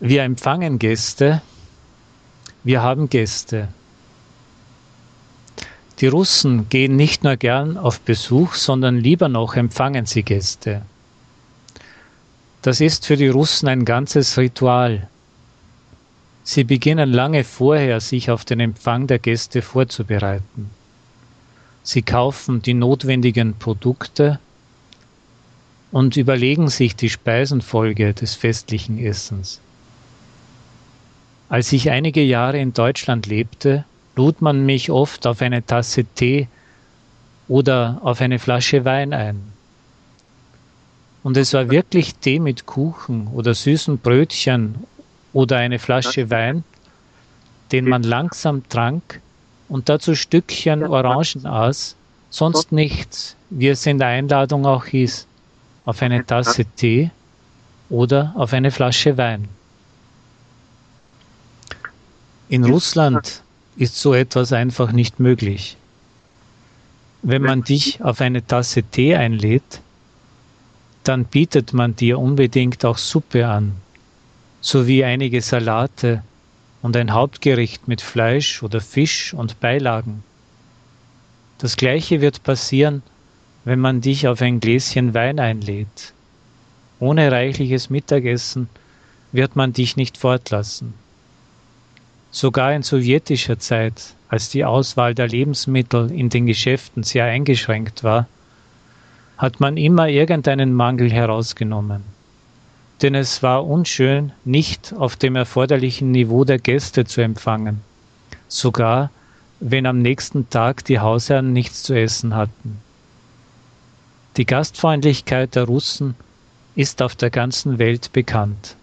Wir empfangen Gäste, wir haben Gäste. Die Russen gehen nicht nur gern auf Besuch, sondern lieber noch empfangen sie Gäste. Das ist für die Russen ein ganzes Ritual. Sie beginnen lange vorher, sich auf den Empfang der Gäste vorzubereiten. Sie kaufen die notwendigen Produkte und überlegen sich die Speisenfolge des festlichen Essens. Als ich einige Jahre in Deutschland lebte, lud man mich oft auf eine Tasse Tee oder auf eine Flasche Wein ein. Und es war wirklich Tee mit Kuchen oder süßen Brötchen oder eine Flasche Wein, den man langsam trank und dazu Stückchen Orangen aß, sonst nichts, wie es in der Einladung auch hieß, auf eine Tasse Tee oder auf eine Flasche Wein. In Russland ist so etwas einfach nicht möglich. Wenn man dich auf eine Tasse Tee einlädt, dann bietet man dir unbedingt auch Suppe an, sowie einige Salate und ein Hauptgericht mit Fleisch oder Fisch und Beilagen. Das gleiche wird passieren, wenn man dich auf ein Gläschen Wein einlädt. Ohne reichliches Mittagessen wird man dich nicht fortlassen. Sogar in sowjetischer Zeit, als die Auswahl der Lebensmittel in den Geschäften sehr eingeschränkt war, hat man immer irgendeinen Mangel herausgenommen. Denn es war unschön, nicht auf dem erforderlichen Niveau der Gäste zu empfangen, sogar wenn am nächsten Tag die Hausherren nichts zu essen hatten. Die Gastfreundlichkeit der Russen ist auf der ganzen Welt bekannt.